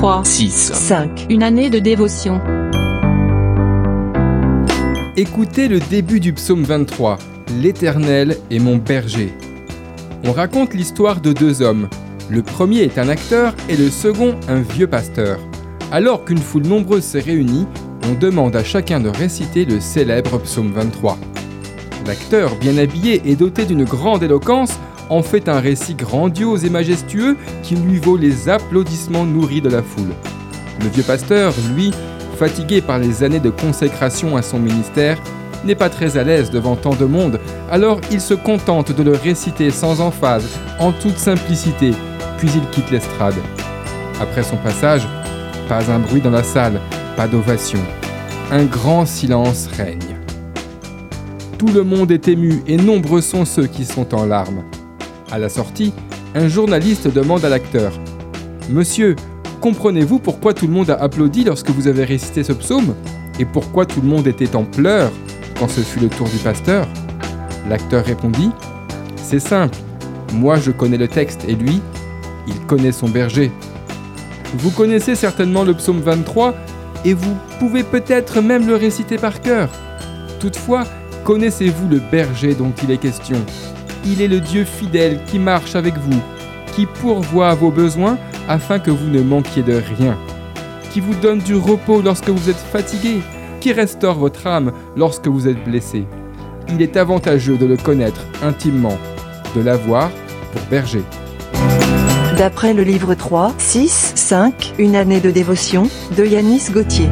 3, 6. 5. Une année de dévotion. Écoutez le début du psaume 23. L'Éternel est mon berger. On raconte l'histoire de deux hommes. Le premier est un acteur et le second un vieux pasteur. Alors qu'une foule nombreuse s'est réunie, on demande à chacun de réciter le célèbre psaume 23. L'acteur, bien habillé et doté d'une grande éloquence, en fait un récit grandiose et majestueux qui lui vaut les applaudissements nourris de la foule. Le vieux pasteur, lui, fatigué par les années de consécration à son ministère, n'est pas très à l'aise devant tant de monde, alors il se contente de le réciter sans emphase, en toute simplicité, puis il quitte l'estrade. Après son passage, pas un bruit dans la salle, pas d'ovation. Un grand silence règne. Tout le monde est ému et nombreux sont ceux qui sont en larmes. À la sortie, un journaliste demande à l'acteur Monsieur, comprenez-vous pourquoi tout le monde a applaudi lorsque vous avez récité ce psaume Et pourquoi tout le monde était en pleurs quand ce fut le tour du pasteur? L'acteur répondit C'est simple, moi je connais le texte et lui, il connaît son berger. Vous connaissez certainement le psaume 23 et vous pouvez peut-être même le réciter par cœur. Toutefois, connaissez-vous le berger dont il est question? Il est le Dieu fidèle qui marche avec vous, qui pourvoit à vos besoins afin que vous ne manquiez de rien, qui vous donne du repos lorsque vous êtes fatigué, qui restaure votre âme lorsque vous êtes blessé. Il est avantageux de le connaître intimement, de l'avoir pour berger. D'après le livre 3, 6, 5, Une année de dévotion, de Yanis Gauthier.